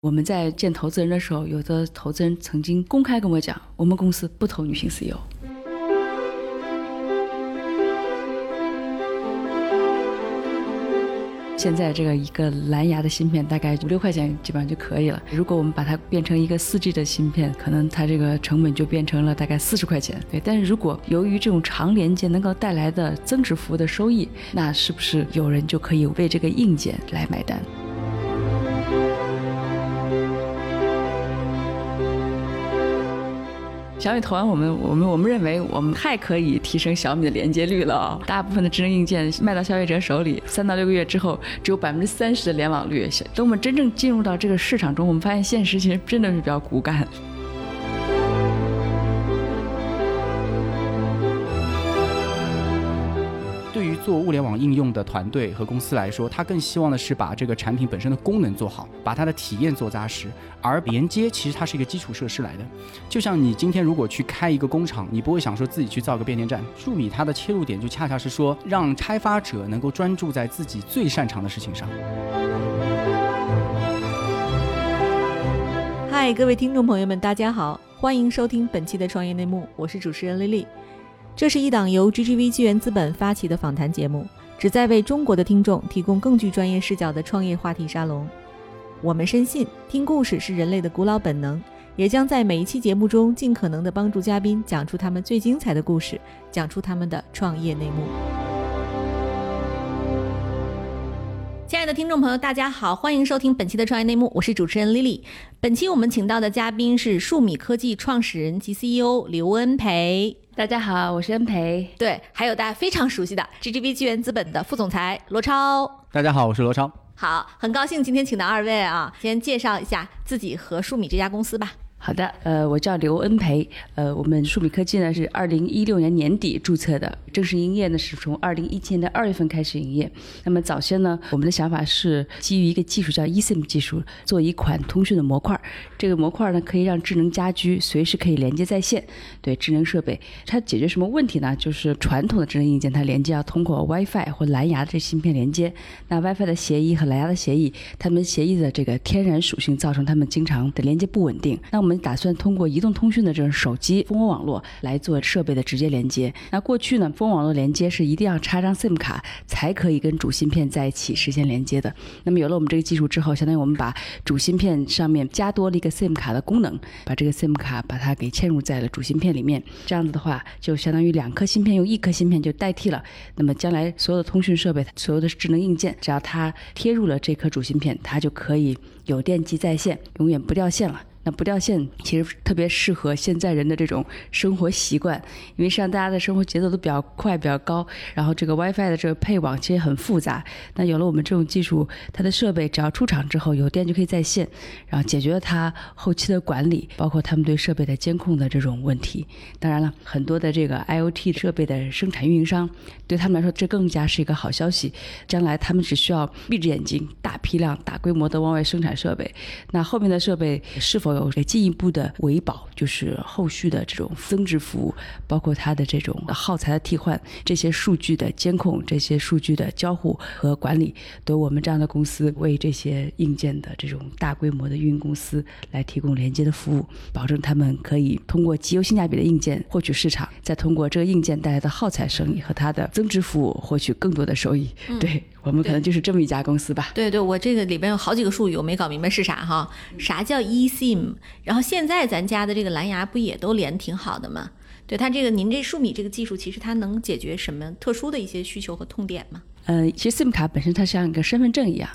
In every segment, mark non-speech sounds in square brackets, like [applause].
我们在见投资人的时候，有的投资人曾经公开跟我讲，我们公司不投女性 CEO。现在这个一个蓝牙的芯片大概五六块钱基本上就可以了。如果我们把它变成一个四 G 的芯片，可能它这个成本就变成了大概四十块钱。对，但是如果由于这种长连接能够带来的增值服务的收益，那是不是有人就可以为这个硬件来买单？小米投完我们，我们我们认为我们太可以提升小米的连接率了。大部分的智能硬件卖到消费者手里，三到六个月之后，只有百分之三十的联网率。等我们真正进入到这个市场中，我们发现现实其实真的是比较骨感。做物联网应用的团队和公司来说，他更希望的是把这个产品本身的功能做好，把它的体验做扎实。而连接其实它是一个基础设施来的，就像你今天如果去开一个工厂，你不会想说自己去造个变电站。数米它的切入点就恰恰是说，让开发者能够专注在自己最擅长的事情上。嗨，各位听众朋友们，大家好，欢迎收听本期的创业内幕，我是主持人丽丽。这是一档由 GGV 纪元资本发起的访谈节目，旨在为中国的听众提供更具专业视角的创业话题沙龙。我们深信，听故事是人类的古老本能，也将在每一期节目中尽可能的帮助嘉宾讲出他们最精彩的故事，讲出他们的创业内幕。亲爱的听众朋友，大家好，欢迎收听本期的创业内幕，我是主持人 Lily。本期我们请到的嘉宾是数米科技创始人及 CEO 刘恩培。大家好，我是恩培。对，还有大家非常熟悉的 GGB 纪元资本的副总裁罗超。大家好，我是罗超。好，很高兴今天请到二位啊，先介绍一下自己和数米这家公司吧。好的，呃，我叫刘恩培，呃，我们数米科技呢是二零一六年年底注册的，正式营业呢是从二零一七年的二月份开始营业。那么早先呢，我们的想法是基于一个技术叫 eSIM 技术，做一款通讯的模块。这个模块呢可以让智能家居随时可以连接在线，对智能设备，它解决什么问题呢？就是传统的智能硬件它连接要通过 WiFi 或蓝牙的这芯片连接，那 WiFi 的协议和蓝牙的协议，它们协议的这个天然属性造成它们经常的连接不稳定。那我们我们打算通过移动通讯的这种手机蜂窝网络来做设备的直接连接。那过去呢，蜂窝网络连接是一定要插张 SIM 卡才可以跟主芯片在一起实现连接的。那么有了我们这个技术之后，相当于我们把主芯片上面加多了一个 SIM 卡的功能，把这个 SIM 卡把它给嵌入在了主芯片里面。这样子的话，就相当于两颗芯片用一颗芯片就代替了。那么将来所有的通讯设备、所有的智能硬件，只要它贴入了这颗主芯片，它就可以有电机在线，永远不掉线了。不掉线其实特别适合现在人的这种生活习惯，因为实际上大家的生活节奏都比较快、比较高，然后这个 WiFi 的这个配网其实很复杂。那有了我们这种技术，它的设备只要出厂之后有电就可以在线，然后解决了它后期的管理，包括他们对设备的监控的这种问题。当然了，很多的这个 IoT 设备的生产运营商，对他们来说这更加是一个好消息。将来他们只需要闭着眼睛，大批量、大规模的往外生产设备，那后面的设备是否？有进一步的维保，就是后续的这种增值服务，包括它的这种耗材的替换，这些数据的监控，这些数据的交互和管理，都我们这样的公司为这些硬件的这种大规模的运营公司来提供连接的服务，保证他们可以通过极优性价比的硬件获取市场，再通过这个硬件带来的耗材生意和它的增值服务获取更多的收益。对。我们可能就是这么一家公司吧。对对，我这个里边有好几个术语，我没搞明白是啥哈？啥叫 eSIM？然后现在咱家的这个蓝牙不也都连挺好的吗？对它这个，您这数米这个技术，其实它能解决什么特殊的一些需求和痛点吗？呃，其实 SIM 卡本身它像一个身份证一样，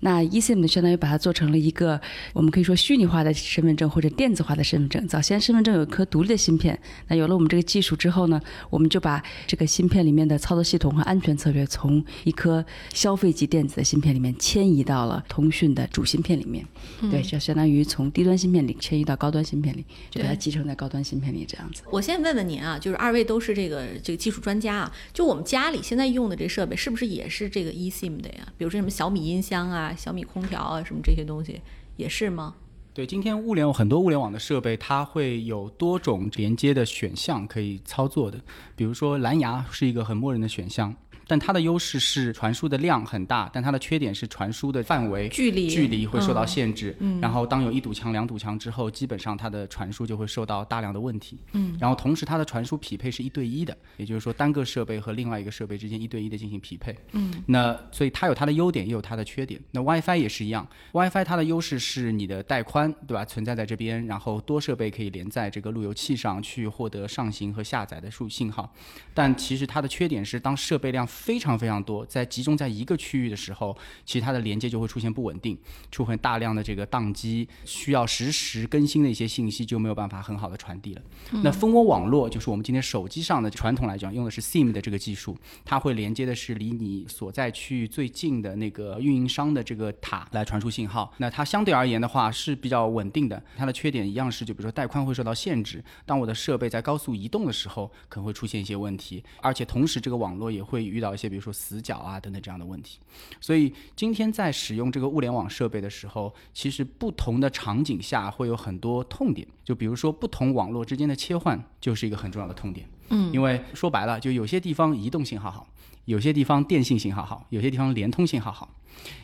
那 eSIM 相当于把它做成了一个我们可以说虚拟化的身份证或者电子化的身份证。早先身份证有一颗独立的芯片，那有了我们这个技术之后呢，我们就把这个芯片里面的操作系统和安全策略从一颗消费级电子的芯片里面迁移到了通讯的主芯片里面。对，就相当于从低端芯片里迁移到高端芯片里，就把它集成在高端芯片里这样子。我先问问您啊，就是二位都是这个这个技术专家啊，就我们家里现在用的这设备是不是也？也是这个 eSIM 的呀，比如说什么小米音箱啊、小米空调啊，什么这些东西也是吗？对，今天物联网很多物联网的设备，它会有多种连接的选项可以操作的。比如说蓝牙是一个很默认的选项，但它的优势是传输的量很大，但它的缺点是传输的范围距离距离会受到嗯限制。嗯然后当有一堵墙、两堵墙之后，基本上它的传输就会受到大量的问题。嗯，然后同时它的传输匹配是一对一的，也就是说单个设备和另外一个设备之间一对一的进行匹配。嗯，那所以它有它的优点，也有它的缺点。那 WiFi 也是一样，WiFi 它的优势是你的带宽，对吧？存在在这边，然后多设备可以连在这个路由器上去获得上行和下载的数信号。但其实它的缺点是，当设备量非常非常多，在集中在一个区域的时候，其实它的连接就会出现不稳定，出现大量的这个宕机，需要实时更新的一些信息就没有办法很好的传递了。那蜂窝网络就是我们今天手机上的传统来讲用的是 SIM 的这个技术，它会连接的是离你所在区域最近的那个运营商的这个塔来传输信号。那它相对而言的话是比较稳定的，它的缺点一样是就比如说带宽会受到限制，当我的设备在高速移动的时候可能会出现一些问题，而且同时这个网络也会遇到一些比如说死角啊等等这样的问题。所以今天在使用这个物联网设备的时候，其实不同的场景下会有很多痛点，就比如说不同网络之间的切换就是一个很重要的痛点。嗯，因为说白了，就有些地方移动信号好，有些地方电信信号好，有些地方联通信号好。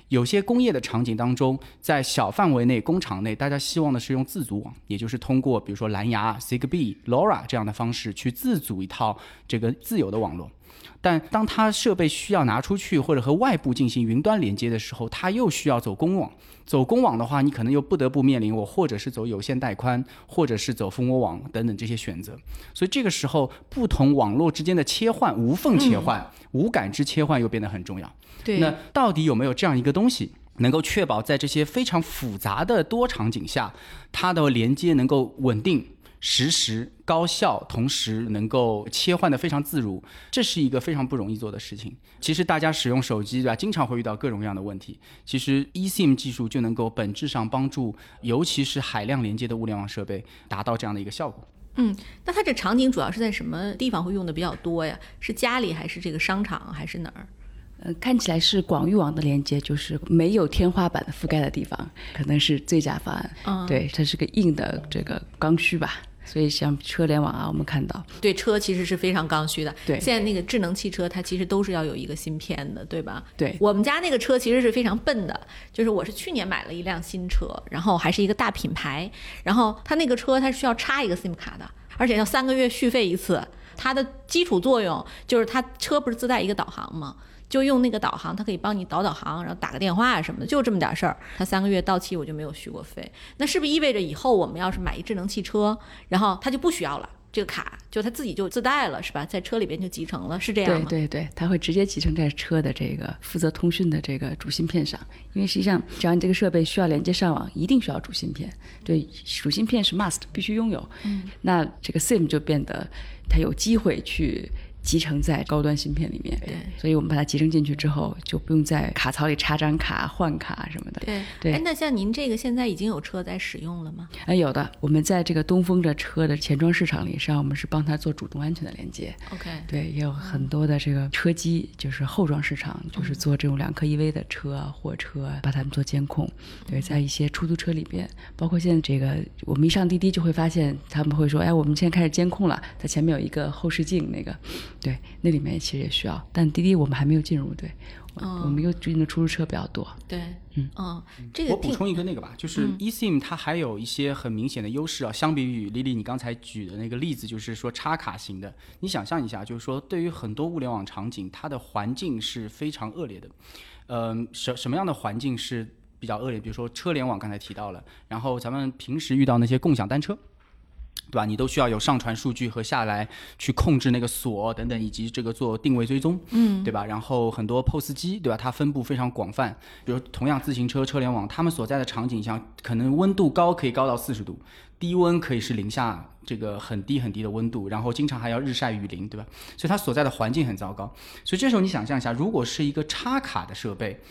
有些工业的场景当中，在小范围内工厂内，大家希望的是用自组网，也就是通过比如说蓝牙、Zigbee、LoRa 这样的方式去自组一套这个自由的网络。但当它设备需要拿出去或者和外部进行云端连接的时候，它又需要走公网。走公网的话，你可能又不得不面临我或者是走有线带宽，或者是走蜂窝网等等这些选择。所以这个时候，不同网络之间的切换、无缝切换、无感知切换又变得很重要。对，那到底有没有这样一个东西，能够确保在这些非常复杂的多场景下，它的连接能够稳定、实时、高效，同时能够切换的非常自如？这是一个非常不容易做的事情。其实大家使用手机对吧，经常会遇到各种各样的问题。其实 eSIM 技术就能够本质上帮助，尤其是海量连接的物联网设备达到这样的一个效果。嗯那它这场景主要是在什么地方会用的比较多呀？是家里还是这个商场还是哪儿？呃，看起来是广域网的连接，就是没有天花板覆盖的地方，可能是最佳方案。嗯对，它是个硬的这个刚需吧。所以像车联网啊，我们看到，对，车其实是非常刚需的。对现在那个智能汽车它其实都是要有一个芯片的，对吧？对我们家那个车其实是非常笨的，就是我是去年买了一辆新车，然后还是一个大品牌，然后它那个车它是需要插一个 SIM 卡的，而且要三个月续费一次。它的基础作用就是它车不是自带一个导航吗？就用那个导航，它可以帮你导导航，然后打个电话啊什么的，就这么点事儿。它三个月到期我就没有续过费，那是不是意味着以后我们要是买一智能汽车，然后它就不需要了？这个卡就它自己就自带了，是吧？在车里边就集成了，是这样对吗？对对，它会直接集成在车的这个负责通讯的这个主芯片上，因为实际上只要你这个设备需要连接上网，一定需要主芯片。对，主芯片是 must 必须拥有。嗯，那这个 SIM 就变得他有机会去。集成在高端芯片里面，对所以我们把它集成进去之后，就不用在卡槽里插张卡、换卡什么的。对对哎，那像您这个现在已经有车在使用了吗？哎，有的，我们在这个东风的车的前装市场里，实际上我们是帮它做主动安全的连接。OK，对，也有很多的这个车机，就是后装市场，就是做这种两颗 EV 的车啊、货车啊，把它们做监控。对，在一些出租车里边，包括现在这个，我们一上滴滴就会发现，他们会说，哎，我们现在开始监控了，它前面有一个后视镜，那个，对，那里面其实也需要，但滴滴我们还没有进入，对，我我们又最近的出租车比较多。对，嗯嗯这个我补充一个那个吧，就是 eSIM 它还有一些很明显的优势啊，相比于丽丽你刚才举的那个例子，就是说插卡型的，你想象一下，就是说对于很多物联网场景，它的环境是非常恶劣的。嗯、什什么样的环境是比较恶劣？比如说车联网，刚才提到了，然后咱们平时遇到那些共享单车。对吧？你都需要有上传数据和下来去控制那个锁等等，以及这个做定位追踪，嗯，对吧？然后很多 POS 机，对吧？它分布非常广泛，比如同样自行车车联网，他们所在的场景下，可能温度高可以高到四十度，低温可以是零下这个很低很低的温度，然后经常还要日晒雨淋，对吧？所以它所在的环境很糟糕。所以这时候你想象一下，如果是一个插卡的设备，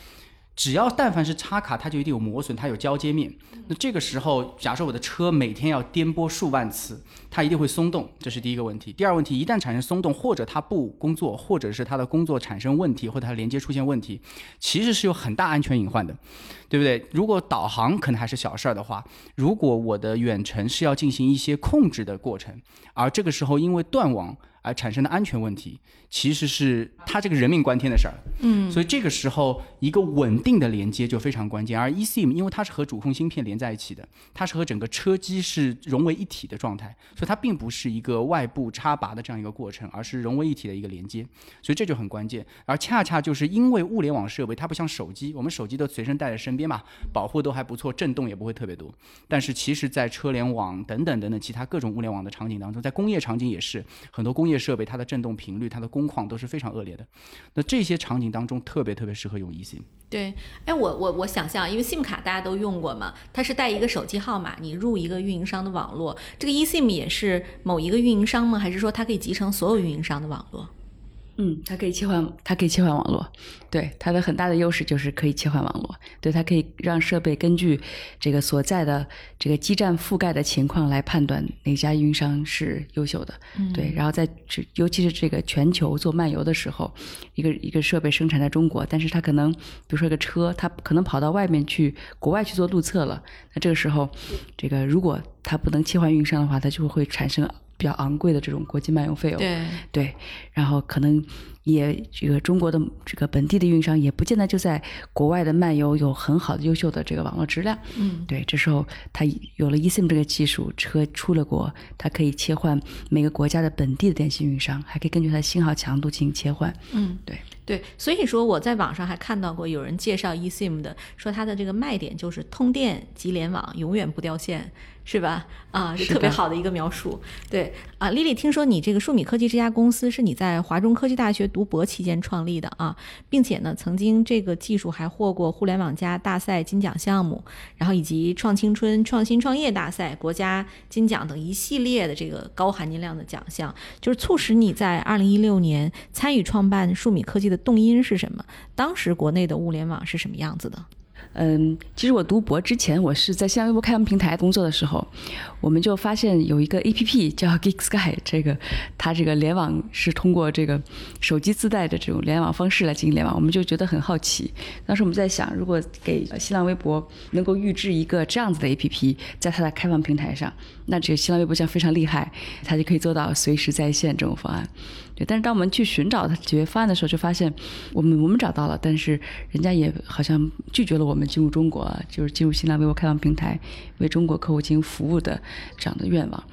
只要但凡是插卡，它就一定有磨损，它有交接面。那这个时候，假设我的车每天要颠簸数万次，它一定会松动，这是第一个问题。第二问题，一旦产生松动，或者它不工作，或者是它的工作产生问题，或者它连接出现问题，其实是有很大安全隐患的，对不对？如果导航可能还是小事儿的话，如果我的远程是要进行一些控制的过程，而这个时候因为断网。而产生的安全问题，其实是它这个人命关天的事儿。嗯，所以这个时候一个稳定的连接就非常关键。而 eSIM 因为它是和主控芯片连在一起的，它是和整个车机是融为一体的状态，所以它并不是一个外部插拔的这样一个过程，而是融为一体的一个连接。所以这就很关键。而恰恰就是因为物联网设备它不像手机，我们手机都随身带在身边嘛，保护都还不错，震动也不会特别多。但是其实，在车联网等等等等其他各种物联网的场景当中，在工业场景也是很多工业设备它的振动频率、它的工况都是非常恶劣的。那这些场景当中特别特别适合用 eSIM。对，哎，我我我想象，因为 SIM 卡大家都用过嘛，它是带一个手机号码，你入一个运营商的网络。这个 eSIM 也是某一个运营商吗？还是说它可以集成所有运营商的网络？嗯，它可以切换，它可以切换网络。对，它的很大的优势就是可以切换网络。对，它可以让设备根据这个所在的这个基站覆盖的情况来判断哪家运营商是优秀的。对，然后在这，尤其是这个全球做漫游的时候，一个一个设备生产在中国，但是它可能，比如说一个车，它可能跑到外面去国外去做路测了。那这个时候，这个如果它不能切换运营商的话，它就会产生。比较昂贵的这种国际漫游费用，对。对，然后可能也这个中国的这个本地的运营商也不见得就在国外的漫游有很好的优秀的这个网络质量，嗯，对，这时候它有了 eSIM 这个技术，车出了国，它可以切换每个国家的本地的电信运营商，还可以根据它的信号强度进行切换，嗯，对。对，所以说我在网上还看到过有人介绍 eSIM 的，说它的这个卖点就是通电即联网，永远不掉线。是吧？啊，是特别好的一个描述。对啊，丽丽，听说你这个数米科技这家公司是你在华中科技大学读博期间创立的啊，并且呢，曾经这个技术还获过互联网加大赛金奖项目，然后以及创青春创新创业大赛国家金奖等一系列的这个高含金量的奖项，就是促使你在二零一六年参与创办数米科技的动因是什么？当时国内的物联网是什么样子的？嗯，其实我读博之前，我是在新浪微博开放平台工作的时候，我们就发现有一个 A P P 叫 Geek Sky，[laughs] 这个它这个联网是通过这个手机自带的这种联网方式来进行联网，我们就觉得很好奇。当时我们在想，如果给新浪微博能够预制一个这样子的 A P P，在它的开放平台上，那这个新浪微博将非常厉害，它就可以做到随时在线这种方案。对，但是当我们去寻找它解决方案的时候，就发现我们我们找到了，但是人家也好像拒绝了我们进入中国，就是进入新浪微博开放平台为中国客户进行服务的这样的愿望。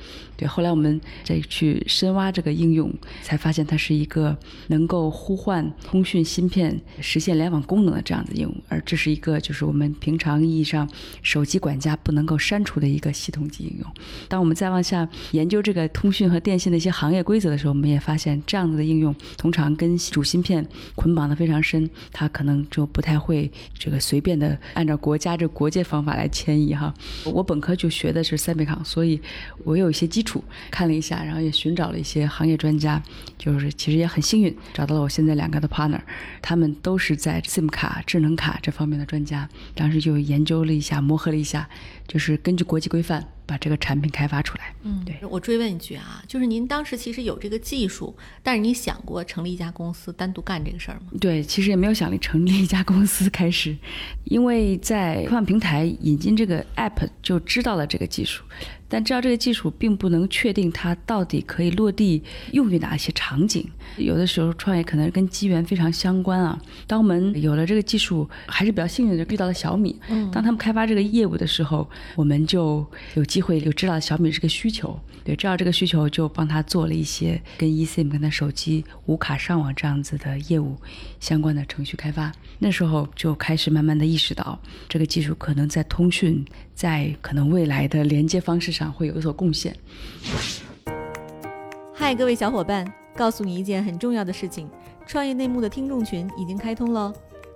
后来我们再去深挖这个应用，才发现它是一个能够呼唤通讯芯片实现联网功能的这样的应用，而这是一个就是我们平常意义上手机管家不能够删除的一个系统级应用。当我们再往下研究这个通讯和电信的一些行业规则的时候，我们也发现。这样子的应用通常跟主芯片捆绑的非常深，它可能就不太会这个随便的按照国家这国界方法来迁移哈。我本科就学的是赛美康，所以我有一些基础，看了一下，然后也寻找了一些行业专家，就是其实也很幸运找到了我现在两个的 partner，他们都是在 SIM 卡、智能卡这方面的专家，当时就研究了一下，磨合了一下，就是根据国际规范。把这个产品开发出来。嗯，对我追问一句啊，就是您当时其实有这个技术，但是你想过成立一家公司单独干这个事儿吗？对，其实也没有想成立一家公司开始，因为在科幻平台引进这个 app 就知道了这个技术。但知道这个技术并不能确定它到底可以落地用于哪些场景。有的时候创业可能跟机缘非常相关啊。当我们有了这个技术，还是比较幸运的遇到了小米。嗯。当他们开发这个业务的时候，我们就有机会就知道小米这个需求。对，知道这个需求就帮他做了一些跟 eSIM、跟他手机无卡上网这样子的业务相关的程序开发。那时候就开始慢慢的意识到，这个技术可能在通讯，在可能未来的连接方式上会有所贡献。嗨，各位小伙伴，告诉你一件很重要的事情：创业内幕的听众群已经开通喽。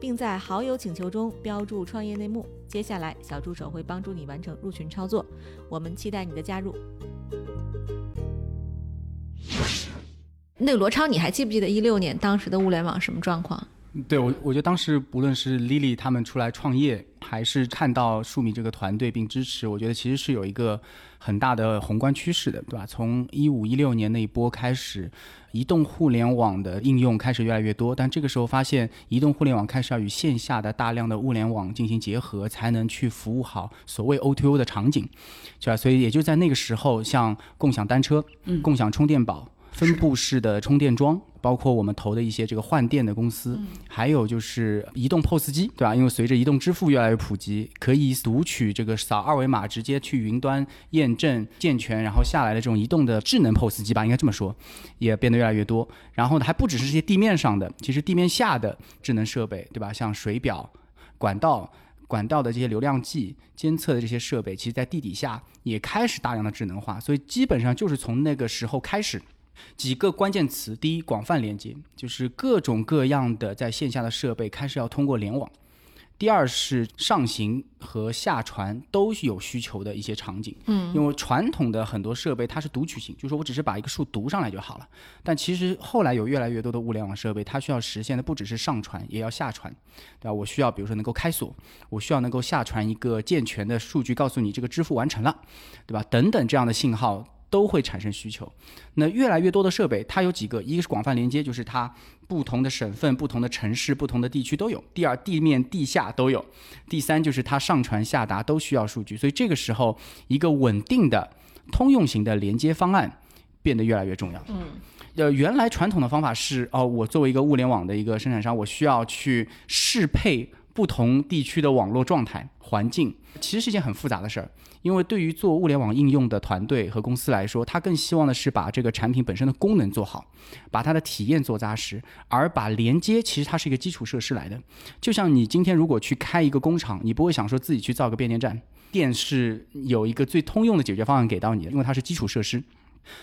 并在好友请求中标注“创业内幕”。接下来，小助手会帮助你完成入群操作。我们期待你的加入。那个罗超，你还记不记得一六年当时的物联网什么状况？对我，我觉得当时不论是 Lily 他们出来创业，还是看到数米这个团队并支持，我觉得其实是有一个很大的宏观趋势的，对吧？从一五一六年那一波开始，移动互联网的应用开始越来越多，但这个时候发现，移动互联网开始要与线下的大量的物联网进行结合，才能去服务好所谓 O2O 的场景，是吧？所以也就在那个时候，像共享单车、共享充电宝。分布式的充电桩，包括我们投的一些这个换电的公司，还有就是移动 POS 机，对吧？因为随着移动支付越来越普及，可以读取这个扫二维码直接去云端验证健全，然后下来的这种移动的智能 POS 机吧，应该这么说，也变得越来越多。然后呢，还不只是这些地面上的，其实地面下的智能设备，对吧？像水表、管道、管道的这些流量计监测的这些设备，其实在地底下也开始大量的智能化。所以基本上就是从那个时候开始。几个关键词：第一，广泛连接，就是各种各样的在线下的设备开始要通过联网；第二是上行和下传都有需求的一些场景。嗯，因为传统的很多设备它是读取型，就是说我只是把一个数读上来就好了。但其实后来有越来越多的物联网设备，它需要实现的不只是上传，也要下传，对吧？我需要比如说能够开锁，我需要能够下传一个健全的数据，告诉你这个支付完成了，对吧？等等这样的信号。都会产生需求，那越来越多的设备，它有几个，一个是广泛连接，就是它不同的省份、不同的城市、不同的地区都有；第二，地面、地下都有；第三，就是它上传下达都需要数据，所以这个时候，一个稳定的、通用型的连接方案变得越来越重要。嗯，呃，原来传统的方法是，哦，我作为一个物联网的一个生产商，我需要去适配不同地区的网络状态环境，其实是一件很复杂的事儿。因为对于做物联网应用的团队和公司来说，他更希望的是把这个产品本身的功能做好，把它的体验做扎实，而把连接其实它是一个基础设施来的。就像你今天如果去开一个工厂，你不会想说自己去造个变电站，电是有一个最通用的解决方案给到你的，因为它是基础设施。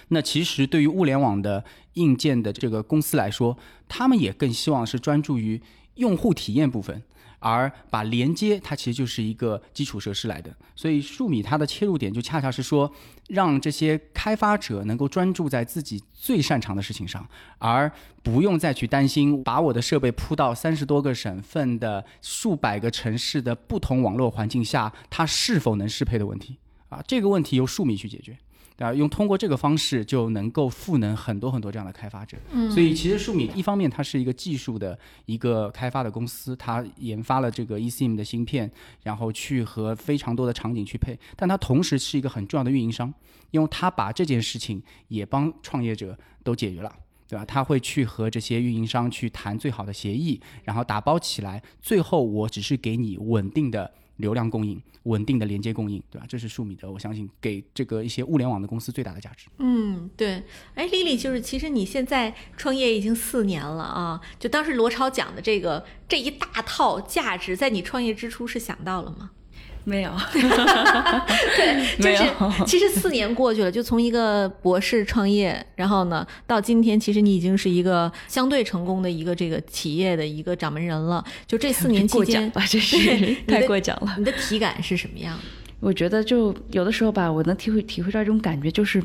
那其实对于物联网的硬件的这个公司来说，他们也更希望是专注于用户体验部分。而把连接，它其实就是一个基础设施来的，所以数米它的切入点就恰恰是说，让这些开发者能够专注在自己最擅长的事情上，而不用再去担心把我的设备铺到三十多个省份的数百个城市的不同网络环境下，它是否能适配的问题啊，这个问题由数米去解决。啊，用通过这个方式就能够赋能很多很多这样的开发者。嗯，所以其实数米一方面它是一个技术的一个开发的公司，它研发了这个 eSIM 的芯片，然后去和非常多的场景去配，但它同时是一个很重要的运营商，因为它把这件事情也帮创业者都解决了，对吧？他会去和这些运营商去谈最好的协议，然后打包起来，最后我只是给你稳定的。流量供应、稳定的连接供应，对吧？这是数米的，我相信给这个一些物联网的公司最大的价值。嗯，对。哎丽丽就是其实你现在创业已经四年了啊，就当时罗超讲的这个这一大套价值，在你创业之初是想到了吗？没有，[laughs] 对，就是其实四年过去了，就从一个博士创业，然后呢，到今天，其实你已经是一个相对成功的一个这个企业的一个掌门人了。就这四年期间，[laughs] 吧，这是太过奖了。你的体感是什么样的？我觉得就有的时候吧，我能体会体会到一种感觉，就是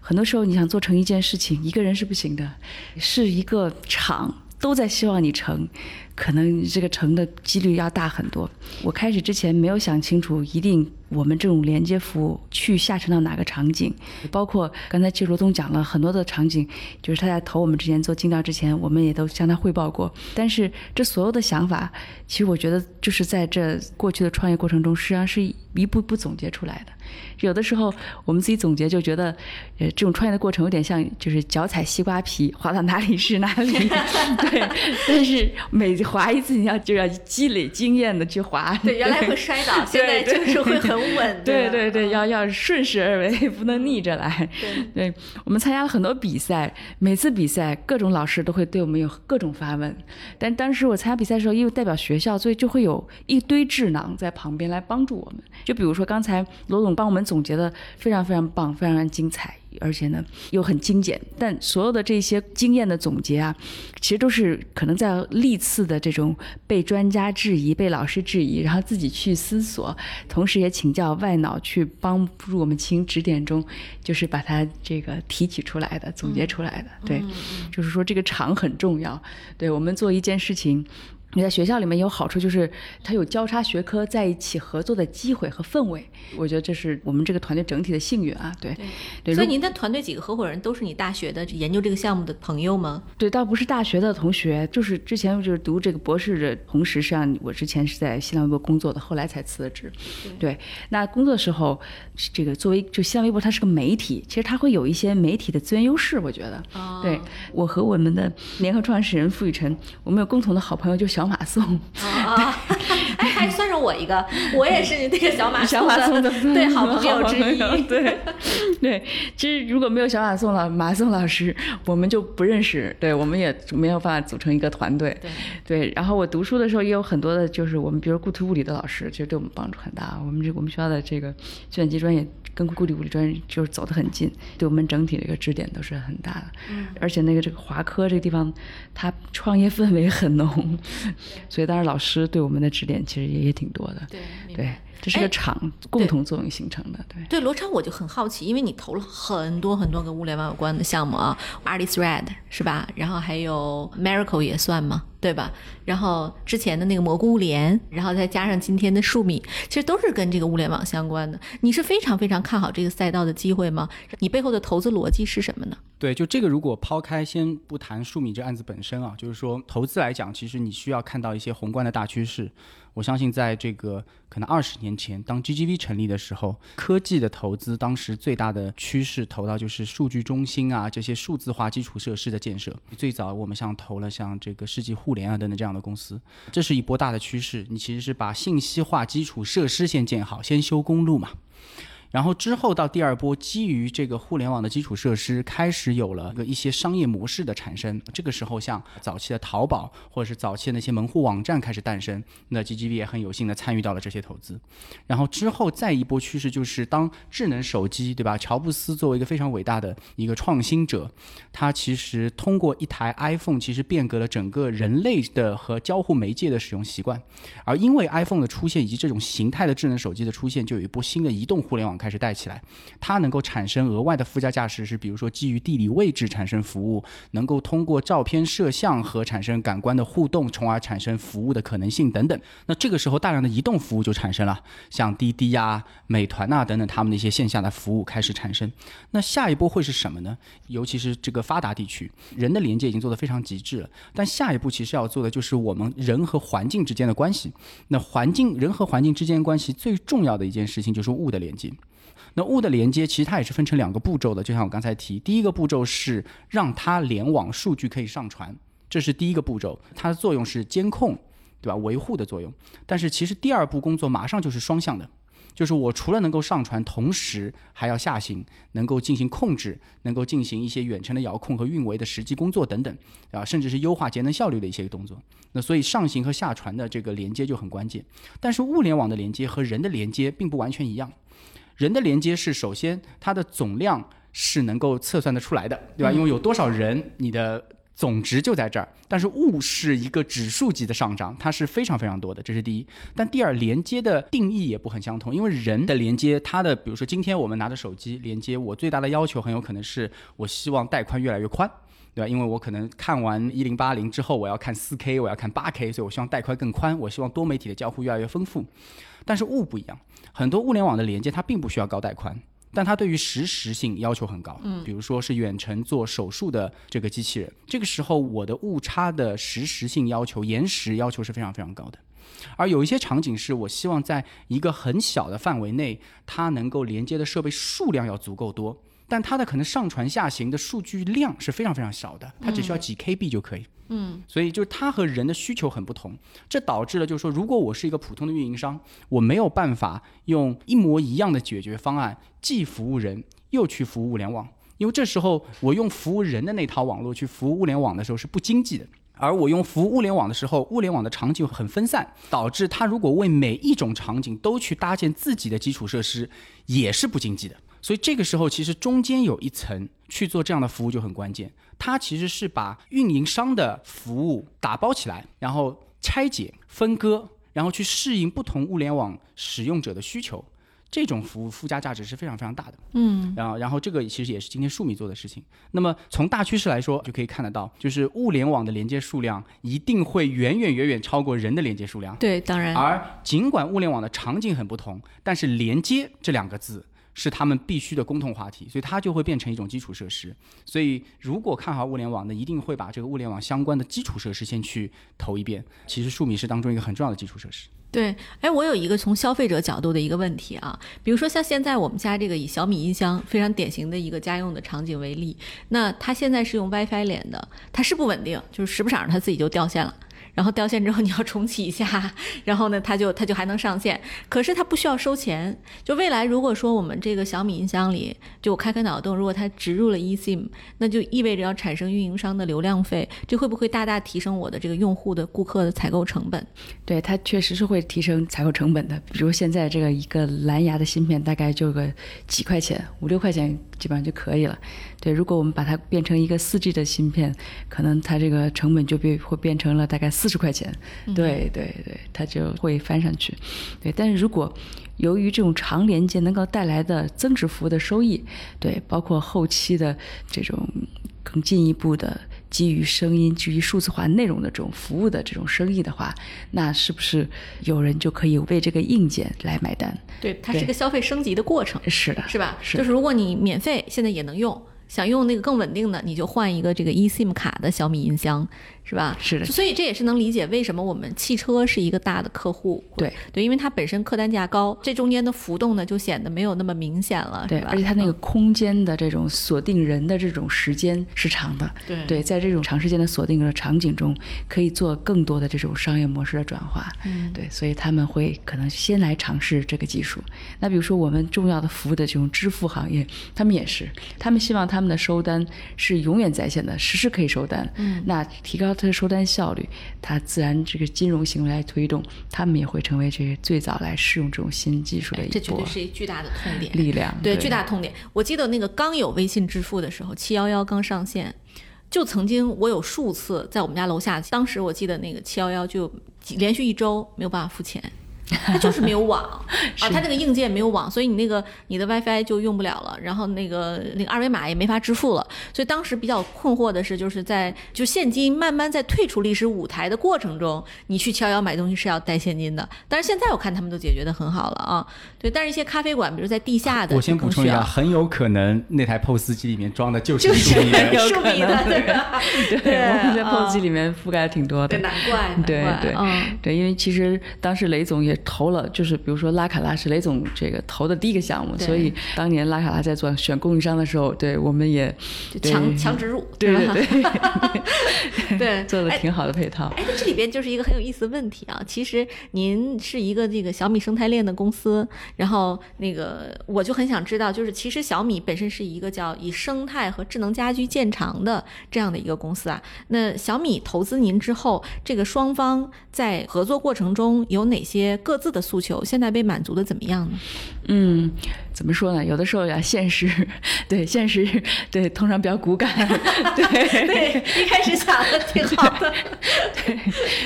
很多时候你想做成一件事情，一个人是不行的，是一个厂都在希望你成。可能这个成的几率要大很多。我开始之前没有想清楚，一定我们这种连接服务去下沉到哪个场景，包括刚才季罗东讲了很多的场景，就是他在投我们之前做尽调之前，我们也都向他汇报过。但是这所有的想法，其实我觉得就是在这过去的创业过程中，实际上是一步步总结出来的。有的时候我们自己总结就觉得，呃，这种创业的过程有点像就是脚踩西瓜皮，滑到哪里是哪里。[laughs] 对，但是每滑一次，你要就要积累经验的去滑。对，原来会摔倒，[laughs] 现在就是会很稳。[laughs] 对对对，要要顺势而为，不能逆着来。对，我们参加了很多比赛，每次比赛各种老师都会对我们有各种发问。但当时我参加比赛的时候，因为代表学校，所以就会有一堆智囊在旁边来帮助我们。就比如说刚才罗总帮我们总结的非常非常棒，非常精彩。而且呢又很精简。但所有的这些经验的总结啊，其实都是可能在历次的这种被专家质疑、被老师质疑，然后自己去思索，同时也请教外脑去帮助我们请指点中，就是把它这个提取出来的、总结出来的。对，就是说这个场很重要。对我们做一件事情。你在学校里面有好处，就是它有交叉学科在一起合作的机会和氛围。我觉得这是我们这个团队整体的幸运啊。对，对。所以您的团队几个合伙人都是你大学的研究这个项目的朋友吗？对，倒不是大学的同学，就是之前就是读这个博士的同时，实际上我之前是在新浪微博工作的，后来才辞的职。对，那工作的时候，这个作为就新浪微博它是个媒体，其实它会有一些媒体的资源优势。我觉得，对我和我们的联合创始人付雨辰，我们有共同的好朋友，就小。小马送啊，哎，还算上我一个，我也是你那个小马小马送的 [laughs] 对好朋友之一。[laughs] 对对，其实如果没有小马送老马送老师，我们就不认识，对，我们也没有办法组成一个团队。对对，然后我读书的时候也有很多的，就是我们比如固体物理的老师，其实对我们帮助很大。我们这我们学校的这个计算机专业跟固体物理专业就是走得很近，对我们整体的一个支点都是很大的。嗯，而且那个这个华科这个地方，它创业氛围很浓。[laughs] 所以，当然老师对我们的指点其实也也挺多的。对对，这是个场共同作用形成的。对对，罗超我就很好奇，因为你投了很多很多跟物联网有关的项目啊，ArtThread 是吧？然后还有 Miracle 也算吗？对吧？然后之前的那个蘑菇物联，然后再加上今天的数米，其实都是跟这个物联网相关的。你是非常非常看好这个赛道的机会吗？你背后的投资逻辑是什么呢？对，就这个，如果抛开先不谈数米这案子本身啊，就是说投资来讲，其实你需要看到一些宏观的大趋势。我相信，在这个可能二十年前，当 GGV 成立的时候，科技的投资当时最大的趋势投到就是数据中心啊，这些数字化基础设施的建设。最早我们像投了像这个世纪互联啊等等这样的公司，这是一波大的趋势。你其实是把信息化基础设施先建好，先修公路嘛。然后之后到第二波，基于这个互联网的基础设施，开始有了个一些商业模式的产生。这个时候，像早期的淘宝或者是早期的那些门户网站开始诞生，那 GGV 也很有幸的参与到了这些投资。然后之后再一波趋势就是，当智能手机，对吧？乔布斯作为一个非常伟大的一个创新者，他其实通过一台 iPhone，其实变革了整个人类的和交互媒介的使用习惯。而因为 iPhone 的出现以及这种形态的智能手机的出现，就有一波新的移动互联网。开始带起来，它能够产生额外的附加价值，是比如说基于地理位置产生服务，能够通过照片摄像和产生感官的互动，从而产生服务的可能性等等。那这个时候，大量的移动服务就产生了，像滴滴呀、美团呐等等，他们的一些线下的服务开始产生。那下一波会是什么呢？尤其是这个发达地区，人的连接已经做得非常极致了，但下一步其实要做的就是我们人和环境之间的关系。那环境人和环境之间关系最重要的一件事情就是物的连接。那物的连接其实它也是分成两个步骤的，就像我刚才提，第一个步骤是让它联网，数据可以上传，这是第一个步骤，它的作用是监控，对吧？维护的作用。但是其实第二步工作马上就是双向的，就是我除了能够上传，同时还要下行，能够进行控制，能够进行一些远程的遥控和运维的实际工作等等，啊，甚至是优化节能效率的一些动作。那所以上行和下传的这个连接就很关键。但是物联网的连接和人的连接并不完全一样。人的连接是首先它的总量是能够测算得出来的，对吧？因为有多少人，你的总值就在这儿。但是物是一个指数级的上涨，它是非常非常多的，这是第一。但第二，连接的定义也不很相同，因为人的连接，它的比如说今天我们拿着手机连接，我最大的要求很有可能是我希望带宽越来越宽，对吧？因为我可能看完一零八零之后，我要看四 K，我要看八 K，所以我希望带宽更宽，我希望多媒体的交互越来越丰富。但是物不一样，很多物联网的连接它并不需要高带宽，但它对于实时性要求很高。嗯，比如说是远程做手术的这个机器人，这个时候我的误差的实时性要求、延时要求是非常非常高的。而有一些场景是我希望在一个很小的范围内，它能够连接的设备数量要足够多，但它的可能上传下行的数据量是非常非常少的，它只需要几 KB 就可以。嗯，所以就是它和人的需求很不同，这导致了就是说，如果我是一个普通的运营商，我没有办法用一模一样的解决方案，既服务人又去服务物联网，因为这时候我用服务人的那套网络去服务物联网的时候是不经济的，而我用服务物联网的时候，物联网的场景很分散，导致它如果为每一种场景都去搭建自己的基础设施，也是不经济的。所以这个时候其实中间有一层去做这样的服务就很关键，它其实是把运营商的服务打包起来，然后拆解分割，然后去适应不同物联网使用者的需求。这种服务附加价值是非常非常大的，嗯，然后然后这个其实也是今天数米做的事情。那么从大趋势来说，就可以看得到，就是物联网的连接数量一定会远远远远超过人的连接数量。对，当然，而尽管物联网的场景很不同，但是连接这两个字是他们必须的共同话题，所以它就会变成一种基础设施。所以如果看好物联网，那一定会把这个物联网相关的基础设施先去投一遍。其实数米是当中一个很重要的基础设施。对，哎，我有一个从消费者角度的一个问题啊，比如说像现在我们家这个以小米音箱非常典型的一个家用的场景为例，那它现在是用 WiFi 连的，它是不稳定，就是时不常它自己就掉线了。然后掉线之后你要重启一下，然后呢，它就它就还能上线，可是它不需要收钱。就未来如果说我们这个小米音箱里，就我开开脑洞，如果它植入了 eSIM，那就意味着要产生运营商的流量费，这会不会大大提升我的这个用户的顾客的采购成本？对，它确实是会提升采购成本的。比如现在这个一个蓝牙的芯片大概就个几块钱，五六块钱基本上就可以了。对，如果我们把它变成一个四 G 的芯片，可能它这个成本就变会变成了大概四十块钱。对对对，它就会翻上去。对，但是如果由于这种长连接能够带来的增值服务的收益，对，包括后期的这种更进一步的基于声音、基于数字化内容的这种服务的这种生意的话，那是不是有人就可以为这个硬件来买单？对，它是个消费升级的过程，是的，是吧？是就是如果你免费现在也能用。想用那个更稳定的，你就换一个这个 eSIM 卡的小米音箱，是吧？是的。所以这也是能理解为什么我们汽车是一个大的客户。对对，因为它本身客单价高，这中间的浮动呢就显得没有那么明显了，对吧。而且它那个空间的这种锁定人的这种时间是长的。对对，在这种长时间的锁定的场景中，可以做更多的这种商业模式的转化。嗯，对，所以他们会可能先来尝试这个技术。那比如说我们重要的服务的这种支付行业，他们也是，他们希望他们的收单。是永远在线的，实时可以收单。嗯，那提高它的收单效率，它自然这个金融行为来推动，他们也会成为这个最早来试用这种新技术的一这绝对是一巨大的痛点力量。对，巨大痛点。我记得那个刚有微信支付的时候，七幺幺刚上线，就曾经我有数次在我们家楼下，当时我记得那个七幺幺就连续一周没有办法付钱。它就是没有网 [laughs] 啊，它那个硬件没有网，所以你那个你的 WiFi 就用不了了，然后那个那个二维码也没法支付了。所以当时比较困惑的是，就是在就现金慢慢在退出历史舞台的过程中，你去七幺幺买东西是要带现金的。但是现在我看他们都解决的很好了啊，对。但是一些咖啡馆，比如在地下的，我先补充一下，很有可能那台 POS 机里面装的就是数米的，数米的，对，我们在 POS 机里面覆盖挺多的，难怪，对对对，因为其实当时雷总也。投了，就是比如说拉卡拉是雷总这个投的第一个项目，所以当年拉卡拉在做选供应商的时候，对我们也强强植入，对对对，对 [laughs] 做的挺好的配套。哎，那这里边就是一个很有意思的问题啊。其实您是一个这个小米生态链的公司，然后那个我就很想知道，就是其实小米本身是一个叫以生态和智能家居见长的这样的一个公司啊。那小米投资您之后，这个双方在合作过程中有哪些各自的诉求，现在被满足的怎么样呢？嗯。怎么说呢？有的时候呀，现实，对现实，对通常比较骨感，对 [laughs] 对，一开始想的挺好的，[laughs] 对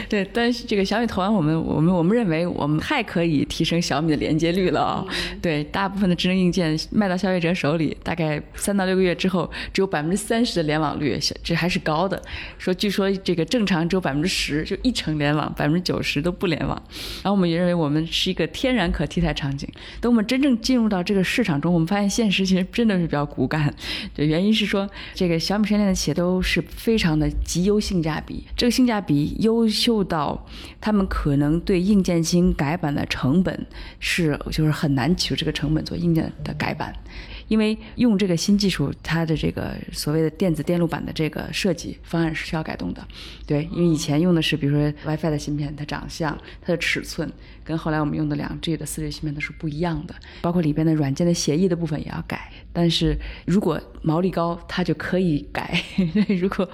对，但是这个小米投完我们，我们我们认为我们太可以提升小米的连接率了啊。对，大部分的智能硬件卖到消费者手里，大概三到六个月之后，只有百分之三十的联网率，这还是高的。说据说这个正常只有百分之十，就一成联网，百分之九十都不联网。然后我们也认为我们是一个天然可替代场景。等我们真真正进入到这个市场中，我们发现现实其实真的是比较骨感。对，原因是说这个小米生态链的企业都是非常的极优性价比，这个性价比优秀到他们可能对硬件进行改版的成本是就是很难取这个成本做硬件的改版。因为用这个新技术，它的这个所谓的电子电路板的这个设计方案是需要改动的，对，因为以前用的是比如说 WiFi 的芯片，它长相、它的尺寸跟后来我们用的两 G 的四 G 芯片都是不一样的，包括里边的软件的协议的部分也要改。但是如果毛利高，它就可以改；[laughs] 如果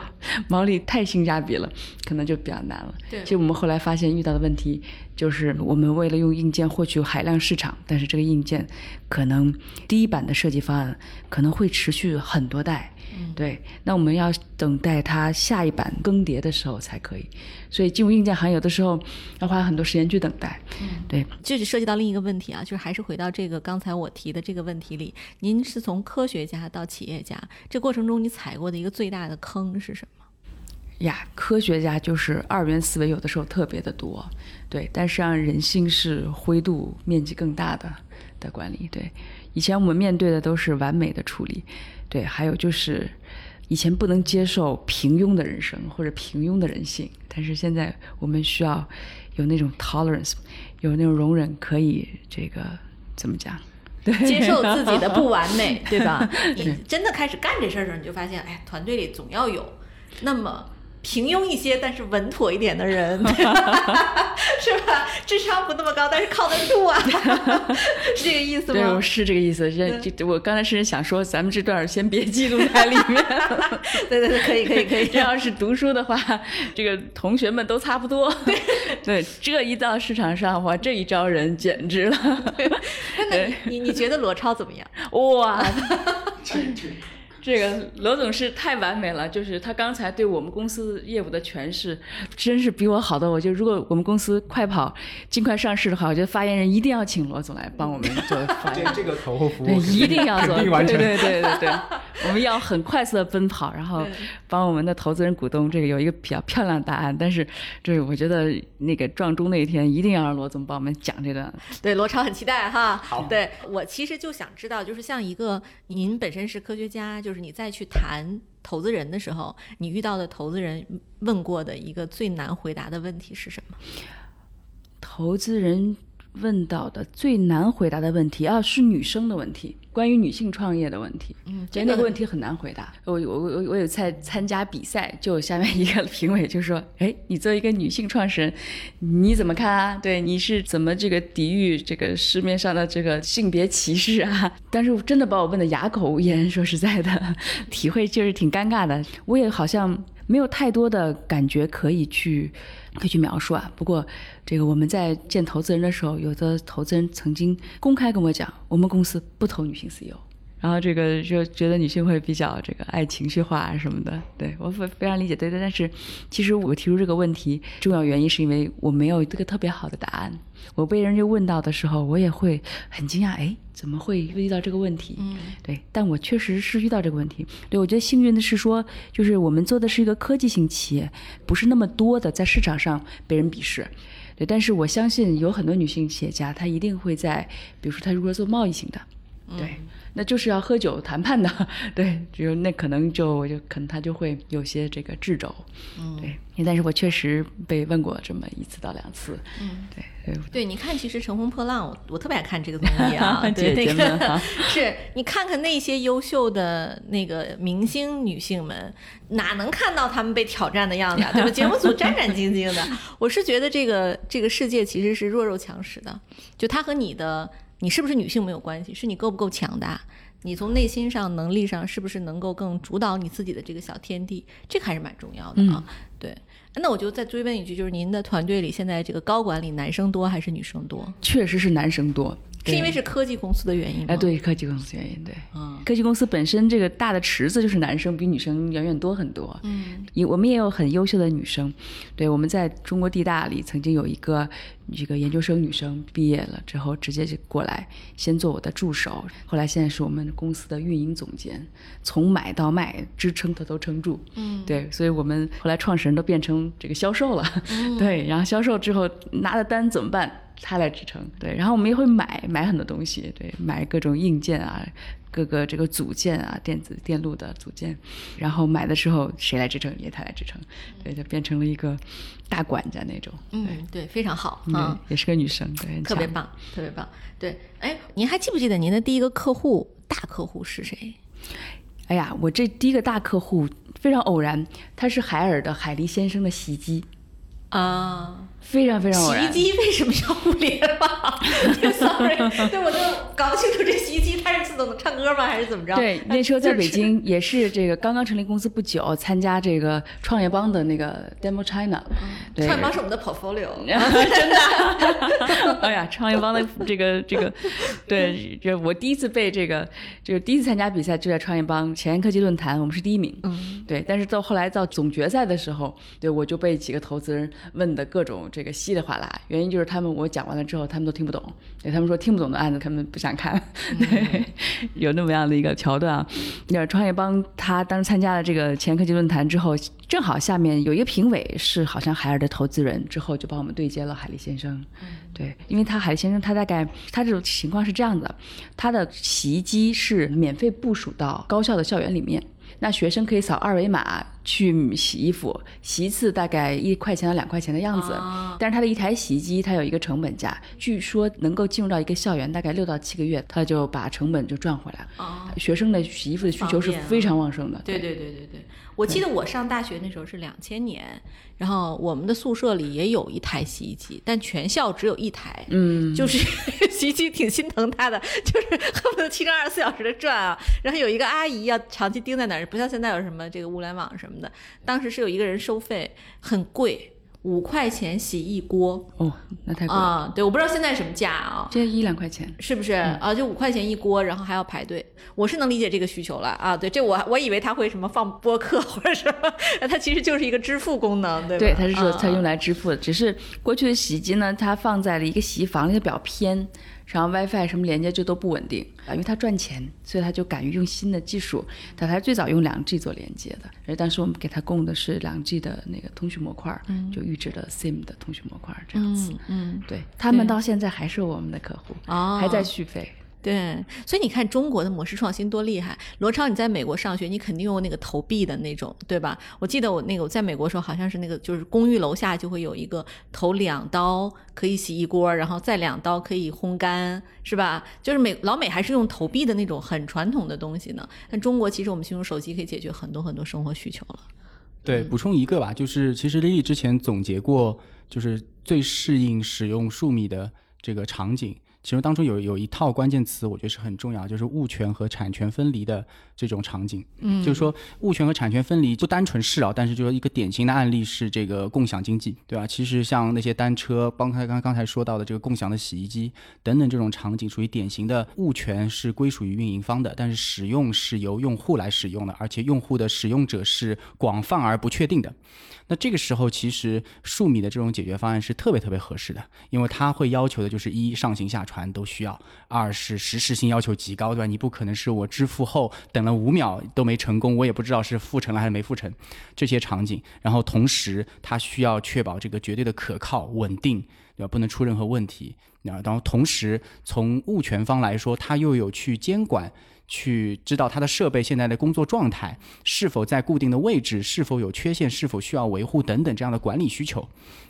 毛利太性价比了，可能就比较难了。对其实我们后来发现遇到的问题就是，我们为了用硬件获取海量市场，但是这个硬件可能第一版的设计方案可能会持续很多代。对，那我们要等待它下一版更迭的时候才可以，所以进入硬件行业有的时候要花很多时间去等待。对，这就涉及到另一个问题啊，就是还是回到这个刚才我提的这个问题里，您是从科学家到企业家，这过程中你踩过的一个最大的坑是什么？呀，科学家就是二元思维，有的时候特别的多，对，但实际上人性是灰度面积更大的的管理，对。以前我们面对的都是完美的处理，对，还有就是以前不能接受平庸的人生或者平庸的人性，但是现在我们需要有那种 tolerance，有那种容忍，可以这个怎么讲？对，接受自己的不完美，[laughs] 对吧？你真的开始干这事儿的时候，你就发现，哎，团队里总要有那么平庸一些但是稳妥一点的人，[laughs] 是吧？智商不那么高，但是靠得住啊，[laughs] 是这个意思对，吗我？是这个意思。这这，我刚才甚至想说，咱们这段儿先别记录在里面。[laughs] 对对对，可以可以可以。这要是读书的话，这个同学们都差不多。对，这一到市场上，哇，这一招人简直了，那你你你觉得罗超怎么样？哇！这个罗总是太完美了，就是他刚才对我们公司业务的诠释，真是比我好的。我觉得如果我们公司快跑尽快上市的话，我觉得发言人一定要请罗总来帮我们做 [laughs] 发言。这个投后服务对，一定要做，完成。对对对对对，我们要很快速的奔跑，然后帮我们的投资人股东这个有一个比较漂亮的答案。但是，就是我觉得那个撞钟那一天，一定要让罗总帮我们讲这段。对，罗超很期待哈。好对我其实就想知道，就是像一个您本身是科学家，就就是你再去谈投资人的时候，你遇到的投资人问过的一个最难回答的问题是什么？投资人问到的最难回答的问题啊，是女生的问题，关于女性创业的问题。嗯，觉得那个问题很难回答。我我我我有在参加比赛，就下面一个评委就说：[laughs] “哎，你作为一个女性创始人，你怎么看啊？对，你是怎么这个抵御这个市面上的这个性别歧视啊？” [laughs] 但是真的把我问的哑口无 [laughs] 言。说实在的，体会就是挺尴尬的。我也好像没有太多的感觉可以去可以去描述啊。不过这个我们在见投资人的时候，有的投资人曾经公开跟我讲，我们公司不投女性 CEO。然后这个就觉得女性会比较这个爱情绪化啊什么的，对我非非常理解，对对。但是其实我提出这个问题，重要原因是因为我没有一个特别好的答案。我被人家问到的时候，我也会很惊讶，哎，怎么会遇到这个问题？嗯，对，但我确实是遇到这个问题。对我觉得幸运的是说，就是我们做的是一个科技型企业，不是那么多的在市场上被人鄙视。对，但是我相信有很多女性企业家，她一定会在，比如说她如果做贸易型的，对，那就是要喝酒谈判的，[laughs] 对，只有那可能就我就可能他就会有些这个掣肘，嗯对，但是我确实被问过这么一次到两次，嗯，对，对对，你看，其实《乘风破浪》，我我特别爱看这个综艺啊，[laughs] 对，[laughs] 是你看看那些优秀的那个明星女性们，哪能看到她们被挑战的样子啊？对吧？节目组战战兢兢的。我是觉得这个这个世界其实是弱肉强食的，就它和你的你是不是女性没有关系，是你够不够强大。你从内心上、能力上，是不是能够更主导你自己的这个小天地？这个还是蛮重要的啊。对，那我就再追问一句，就是您的团队里现在这个高管里，男生多还是女生多？确实是男生多，是因为是科技公司的原因吗？哎，，对科技公司原因，对，嗯。科技公司本身这个大的池子就是男生比女生远远多很多，嗯。也我们也有很优秀的女生，对，我们在中国地大里曾经有一个这个研究生女生毕业了之后，直接就过来先做我的助手，后来现在是我们公司的运营总监，从买到卖支撑她都撑住，嗯，对，所以我们后来创始人都变成这个销售了，[laughs] 对，然后销售之后拿的单怎么办？他来支撑，对，然后我们也会买买很多东西，对，买各种硬件啊，各个这个组件啊，电子电路的组件，然后买的时候谁来支撑？也他来支撑，对，就变成了一个大管家那种，嗯，对，非常好对啊，，也是个女生，对，特别棒，特别棒。对，哎，您还记不记得您的第一个客户大客户是谁？哎呀，我这第一个大客户非常偶然，他是海尔的海狸先生的洗衣机，啊，非常非常偶然。洗衣机为什么要物联网？Sorry，对我都搞不清楚这洗衣机它是自动的唱歌吗，还是怎么着？对，那时候在北京 [laughs] 也是这个刚刚成立公司不久，参加这个创业邦的那个 Demo China。对，创业邦是我们的 portfolio，[laughs] 真的。[laughs] 哎呀，创业邦的这个这个，对，就我第一次被这个，就是第一次参加比赛就在创业邦前沿科技论坛，我们是第一名。嗯，对。但是到后来到总决赛的时候，对我就被几个投资人问的各种这个稀里哗啦，原因就是他们我讲完了之后，他们都听不懂，对他们说听不懂的案子他们不想看，[laughs] 对，有那么样的一个桥段啊。那创业邦他当时参加了这个前科技论坛之后，正好下面有一个评委是好像海尔的投资人，之后就帮我们对接了海利先生。对，因为他海利先生他大概他这种情况是这样的，他的洗衣机是免费部署到高校的校园里面。那学生可以扫二维码去洗衣服，洗一次大概一块钱到两块钱的样子。但是它的一台洗衣机它有一个成本价，据说能够进入到一个校园大概六到七个月，它就把成本就赚回来了。学生的洗衣服的需求是非常旺盛的。对对对对对，我记得我上大学那时候是两千年，然后我们的宿舍里也有一台洗衣机，但全校只有一台。嗯，就是 [laughs] 洗衣机挺心疼它的，就是 [laughs] 恨不得七乘二十四小时的转啊。然后有一个阿姨要长期盯在那儿。不像现在有什么这个物联网什么的，当时是有一个人收费很贵，五块钱洗一锅哦，那太贵啊！对，我不知道现在什么价啊？现在一两块钱，是不是啊？就五块钱一锅，然后还要排队，我是能理解这个需求了啊！对，这我我以为他会什么放播客 [laughs] 或者什么，它其实就是一个支付功能，对吧？对，它是说它用来支付的，只是过去的洗衣机呢，它放在了一个洗衣房里的比较偏。然后 WiFi 什么连接就都不稳定啊，因为它赚钱，所以他就敢于用新的技术。他还最早用两 G 做连接的，而当时我们给他供的是两 G 的那个通讯模块，就预制的 SIM 的通讯模块这样子。嗯，对他们到现在还是我们的客户，还在续费。对，所以你看中国的模式创新多厉害。罗超，你在美国上学，你肯定用那个投币的那种，对吧？我记得我那个我在美国时候，好像是那个就是公寓楼下就会有一个投两刀可以洗一锅，然后再两刀可以烘干，是吧？就是美老美还是用投币的那种很传统的东西呢。但中国其实我们用手机可以解决很多很多生活需求了。对，补充一个吧，就是其实 Lily 之前总结过，就是最适应使用数米的这个场景。其中当中有有一套关键词，我觉得是很重要，就是物权和产权分离的这种场景。嗯，就是说物权和产权分离不单纯是啊，但是就是一个典型的案例是这个共享经济，对吧？其实像那些单车，刚才刚刚才说到的这个共享的洗衣机等等这种场景，属于典型的物权是归属于运营方的，但是使用是由用户来使用的，而且用户的使用者是广泛而不确定的。那这个时候，其实数米的这种解决方案是特别特别合适的，因为它会要求的就是一上行下传都需要，二是实时性要求极高，对吧？你不可能是我支付后等了五秒都没成功，我也不知道是付成了还是没付成这些场景。然后同时，它需要确保这个绝对的可靠、稳定，对吧？不能出任何问题。然后同时，从物权方来说，它又有去监管。去知道它的设备现在的工作状态是否在固定的位置，是否有缺陷，是否需要维护等等这样的管理需求，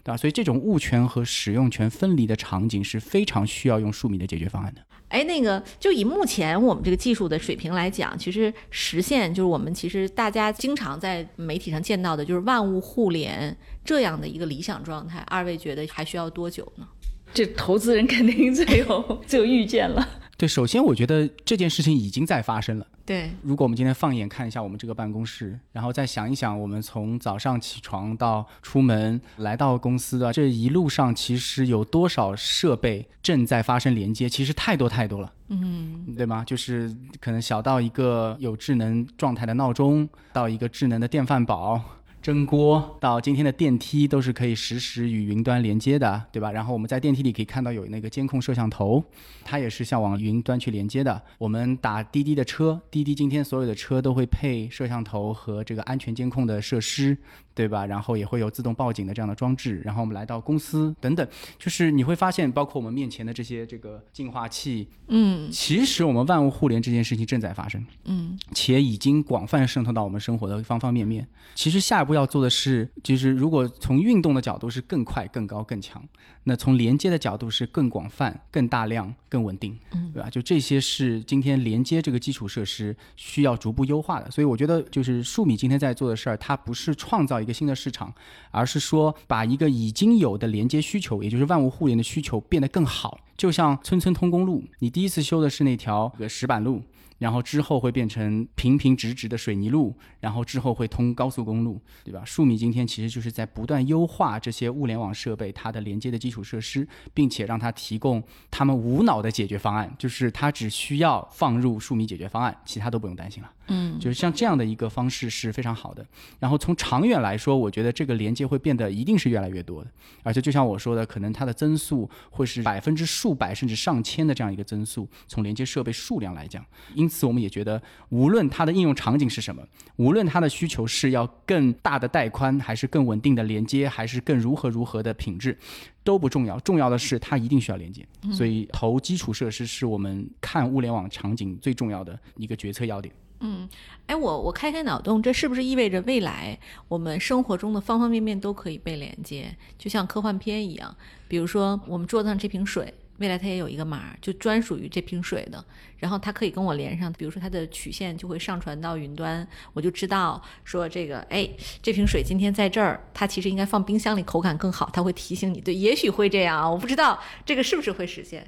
对吧？所以这种物权和使用权分离的场景是非常需要用数米的解决方案的。哎，那个就以目前我们这个技术的水平来讲，其实实现就是我们其实大家经常在媒体上见到的，就是万物互联这样的一个理想状态。二位觉得还需要多久呢？这投资人肯定最有最有预见了。对，首先我觉得这件事情已经在发生了。对，如果我们今天放眼看一下我们这个办公室，然后再想一想，我们从早上起床到出门来到公司的这一路上，其实有多少设备正在发生连接？其实太多太多了。嗯，对吗？就是可能小到一个有智能状态的闹钟，到一个智能的电饭煲。蒸锅到今天的电梯都是可以实时与云端连接的，对吧？然后我们在电梯里可以看到有那个监控摄像头，它也是向往云端去连接的。我们打滴滴的车，滴滴今天所有的车都会配摄像头和这个安全监控的设施。对吧？然后也会有自动报警的这样的装置。然后我们来到公司等等，就是你会发现，包括我们面前的这些这个净化器，嗯，其实我们万物互联这件事情正在发生，嗯，且已经广泛渗透到我们生活的方方面面。其实下一步。要做的是，就是如果从运动的角度是更快、更高、更强，那从连接的角度是更广泛、更大量、更稳定，嗯对吧？就这些是今天连接这个基础设施需要逐步优化的。所以我觉得，就是数米今天在做的事儿，它不是创造一个新的市场，而是说把一个已经有的连接需求，也就是万物互联的需求变得更好。就像村村通公路，你第一次修的是那条呃石板路。然后之后会变成平平直直的水泥路，然后之后会通高速公路，对吧？数米今天其实就是在不断优化这些物联网设备它的连接的基础设施，并且让它提供他们无脑的解决方案，就是它只需要放入数米解决方案，其他都不用担心了。嗯，就是像这样的一个方式是非常好的。然后从长远来说，我觉得这个连接会变得一定是越来越多的，而且就像我说的，可能它的增速会是百分之数百甚至上千的这样一个增速。从连接设备数量来讲，因此我们也觉得，无论它的应用场景是什么，无论它的需求是要更大的带宽，还是更稳定的连接，还是更如何如何的品质。都不重要，重要的是它一定需要连接，所以投基础设施是我们看物联网场景最重要的一个决策要点。嗯哎，我我开开脑洞，这是不是意味着未来我们生活中的方方面面都可以被连接，就像科幻片一样？比如说我们桌子上这瓶水，未来它也有一个码，就专属于这瓶水的，然后它可以跟我连上，比如说它的曲线就会上传到云端，我就知道说这个，哎，这瓶水今天在这儿，它其实应该放冰箱里，口感更好，它会提醒你。对，也许会这样啊，我不知道这个是不是会实现。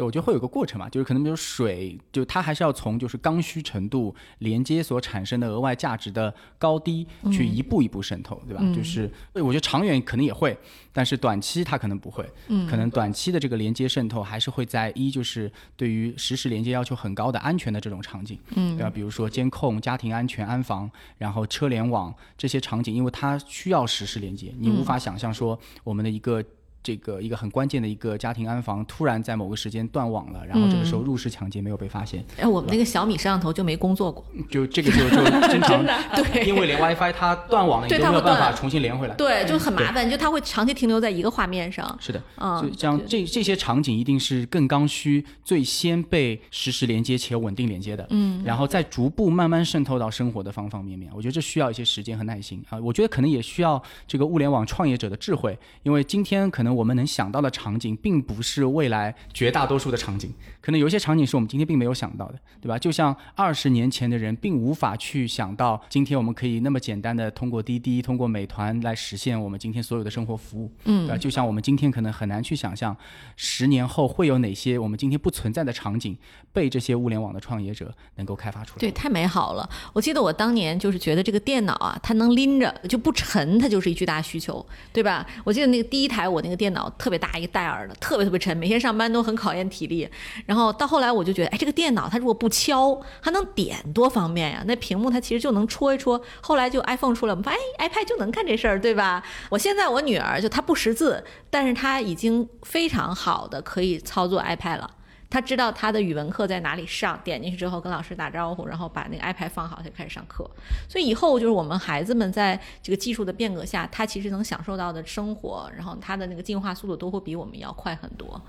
对，我觉得会有个过程嘛，就是可能比如水，就它还是要从就是刚需程度连接所产生的额外价值的高低去一步一步渗透，对吧？就是我觉得长远可能也会，但是短期它可能不会，嗯，可能短期的这个连接渗透还是会在一就是对于实时连接要求很高的安全的这种场景，嗯，对吧？比如说监控、家庭安全、安防，然后车联网这些场景，因为它需要实时连接，你无法想象说我们的一个。这个一个很关键的一个家庭安防突然在某个时间断网了，然后这个时候入室抢劫没有被发现，哎，我们那个小米摄像头就没工作过，就这个就就经常 [laughs] 对。因为连 WiFi 它断网了，你对都没有办法重新连回来。对，就很麻烦，就它会长期停留在一个画面上。是的，嗯这样这这些场景一定是更刚需、最先被实时连接且稳定连接的，嗯，然后再逐步慢慢渗透到生活的方方面面。我觉得这需要一些时间和耐心。啊，我觉得可能也需要这个物联网创业者的智慧，因为今天可能我们能想到的场景，并不是未来绝大多数的场景，可能有一些场景是我们今天并没有想到的，对吧？就像二十年前的人并无法去想到，今天我们可以那么简单的通过滴滴、通过美团来实现我们今天所有的生活服务，嗯，对吧？就像我们今天可能很难去想象，十年后会有哪些我们今天不存在的场景被这些物联网的创业者能够开发出来。对，太美好了！我记得我当年就是觉得这个电脑啊，它能拎着就不沉，它就是一巨大需求，对吧？我记得那个第一台我那个电脑特别大一个戴尔的，特别特别沉，每天上班都很考验体力。然后到后来我就觉得，哎，这个电脑它如果不敲，还能点多方便呀！那屏幕它其实就能戳一戳。后来就 iPhone 出来，我们发现哎，iPad 就能干这事儿，对吧？我现在我女儿就她不识字，但是她已经非常好的可以操作 iPad 了。他知道他的语文课在哪里上，点进去之后跟老师打招呼，然后把那个 iPad 放好，他就开始上课。所以以后就是我们孩子们在这个技术的变革下，他其实能享受到的生活，然后他的那个进化速度都会比我们要快很多。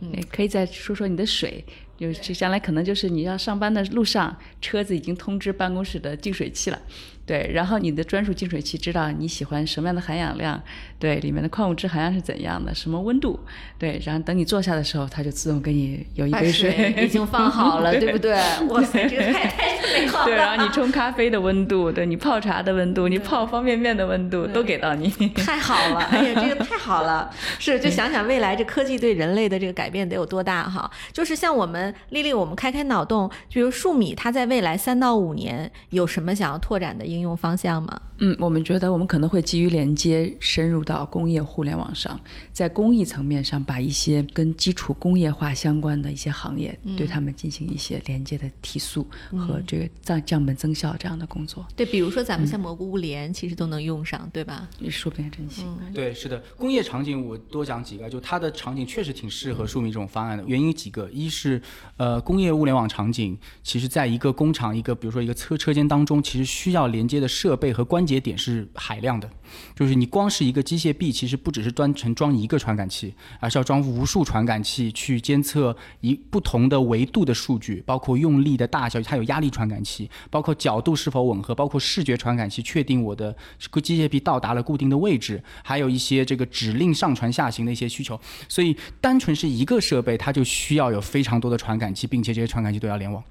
嗯可以再说说你的水，就是将来可能就是你要上班的路上，车子已经通知办公室的净水器了，对，然后你的专属净水器知道你喜欢什么样的含氧量，对，里面的矿物质含量是怎样的，什么温度，对，然后等你坐下的时候，它就自动给你有一把杯水已经放好了，对不对？[laughs] 哇塞，这个太太美好了。对，然后你冲咖啡的温度，对你泡茶的温度，你泡方便面的温度都给到你。太好了，哎呀，这个太好了。是，就想想未来这科技对人类的这个改变得有多大哈。就是像我们丽丽，我们开开脑洞，比如数米，它在未来三到五年有什么想要拓展的应应用方向吗？嗯，我们觉得我们可能会基于连接深入到工业互联网上，在工艺层面上把一些跟基础工业化相关的一些行业，对他们进行一些连接的提速和这个降降本增效这样的工作，对，比如说咱们像蘑菇物联，其实都能用上，对吧？说不定还真行。对，是的，工业场景我多讲几个，就它的场景确实挺适合数米这种方案的。原因几个，一是呃工业物联网场景，其实在一个工厂一个比如说一个车车间当中，其实需要连接的设备和关节点是海量的，就是你光是一个机械臂，其实不只是专程装一个传感器，而是要装无数传感器去监测一不同的维度的数据，包括用力的大小，它有压力传感器，包括角度是否吻合，包括视觉传感器确定我的个机械臂到达了固定的位置，还有一些这个指令上传下行的一些需求。所以单纯是一个设备，它就需要有非常多的传感器，并且这些传感器都要联网。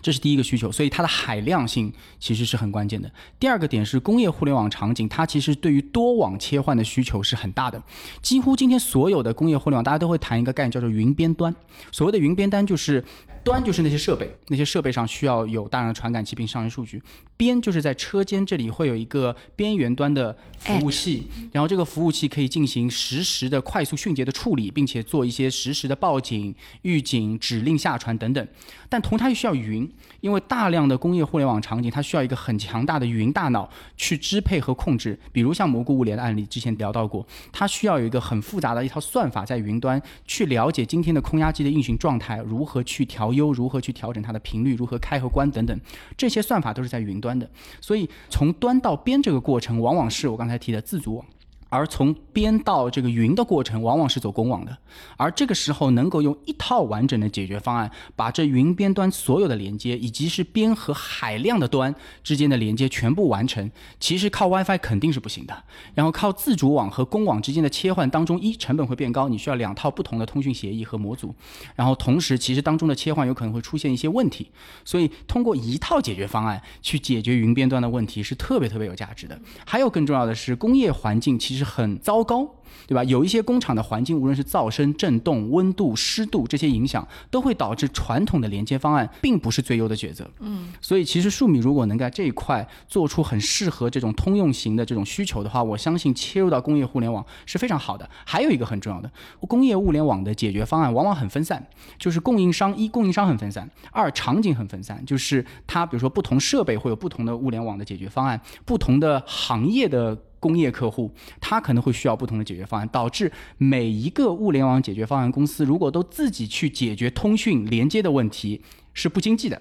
这是第一个需求，所以它的海量性其实是很关键的。第二个点是工业互联网场景，它其实对于多网切换的需求是很大的。几乎今天所有的工业互联网，大家都会谈一个概念叫做云边端。所谓的云边端就是端就是那些设备，那些设备上需要有大量的传感器并上传数据。边就是在车间这里会有一个边缘端的服务器，然后这个服务器可以进行实时的快速迅捷的处理，并且做一些实时的报警、预警、指令下传等等。但同它又需要云，云因为大量的工业互联网场景，它需要一个很强大的云大脑去支配和控制。比如像蘑菇物联的案例，之前聊到过，它需要有一个很复杂的一套算法在云端去了解今天的空压机的运行状态，如何去调优，如何去调整它的频率，如何开和关等等，这些算法都是在云端。的，所以从端到边这个过程，往往是我刚才提的自组网。而从边到这个云的过程，往往是走公网的。而这个时候，能够用一套完整的解决方案，把这云边端所有的连接，以及是边和海量的端之间的连接全部完成，其实靠 WiFi 肯定是不行的。然后靠自主网和公网之间的切换当中，一成本会变高，你需要两套不同的通讯协议和模组。然后同时，其实当中的切换有可能会出现一些问题。所以，通过一套解决方案去解决云边端的问题，是特别特别有价值的。还有更重要的是，工业环境其实。是很糟糕，对吧？有一些工厂的环境，无论是噪声、震动、温度、湿度这些影响，都会导致传统的连接方案并不是最优的选择。嗯，所以其实数米如果能在这一块做出很适合这种通用型的这种需求的话，我相信切入到工业互联网是非常好的。还有一个很重要的，工业物联网的解决方案往往很分散，就是供应商一供应商很分散，二场景很分散，就是它比如说不同设备会有不同的物联网的解决方案，不同的行业的。工业客户，他可能会需要不同的解决方案，导致每一个物联网解决方案公司如果都自己去解决通讯连接的问题，是不经济的。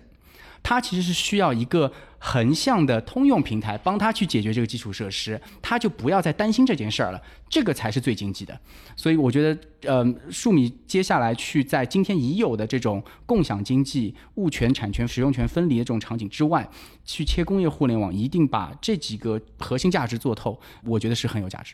它其实是需要一个横向的通用平台帮他去解决这个基础设施，他就不要再担心这件事儿了，这个才是最经济的。所以我觉得，呃，数米接下来去在今天已有的这种共享经济、物权、产权、使用权分离的这种场景之外，去切工业互联网，一定把这几个核心价值做透，我觉得是很有价值。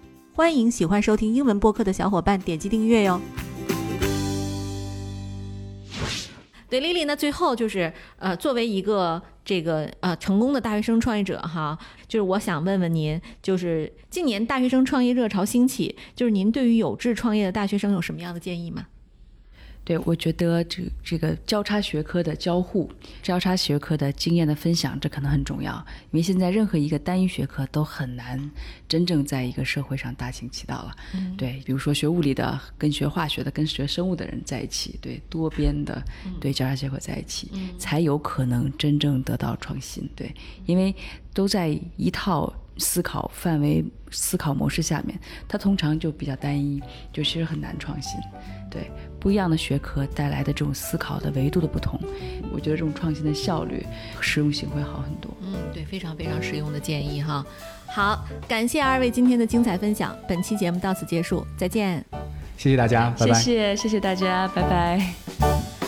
欢迎喜欢收听英文播客的小伙伴点击订阅哟。对丽丽那，最后就是呃，作为一个这个呃成功的大学生创业者哈，就是我想问问您，就是近年大学生创业热潮兴起，就是您对于有志创业的大学生有什么样的建议吗？对，我觉得这这个交叉学科的交互、交叉学科的经验的分享，这可能很重要。因为现在任何一个单一学科都很难真正在一个社会上大行其道了。对，比如说学物理的跟学化学的跟学生物的人在一起，对多边的对交叉学科在一起，才有可能真正得到创新。对，因为都在一套。思考范围、思考模式下面，它通常就比较单一，就其实很难创新。对不一样的学科带来的这种思考的维度的不同，我觉得这种创新的效率、实用性会好很多。嗯，对，非常非常实用的建议哈。好，感谢二位今天的精彩分享，本期节目到此结束，再见。谢谢大家，拜拜。谢谢，谢谢大家，拜拜。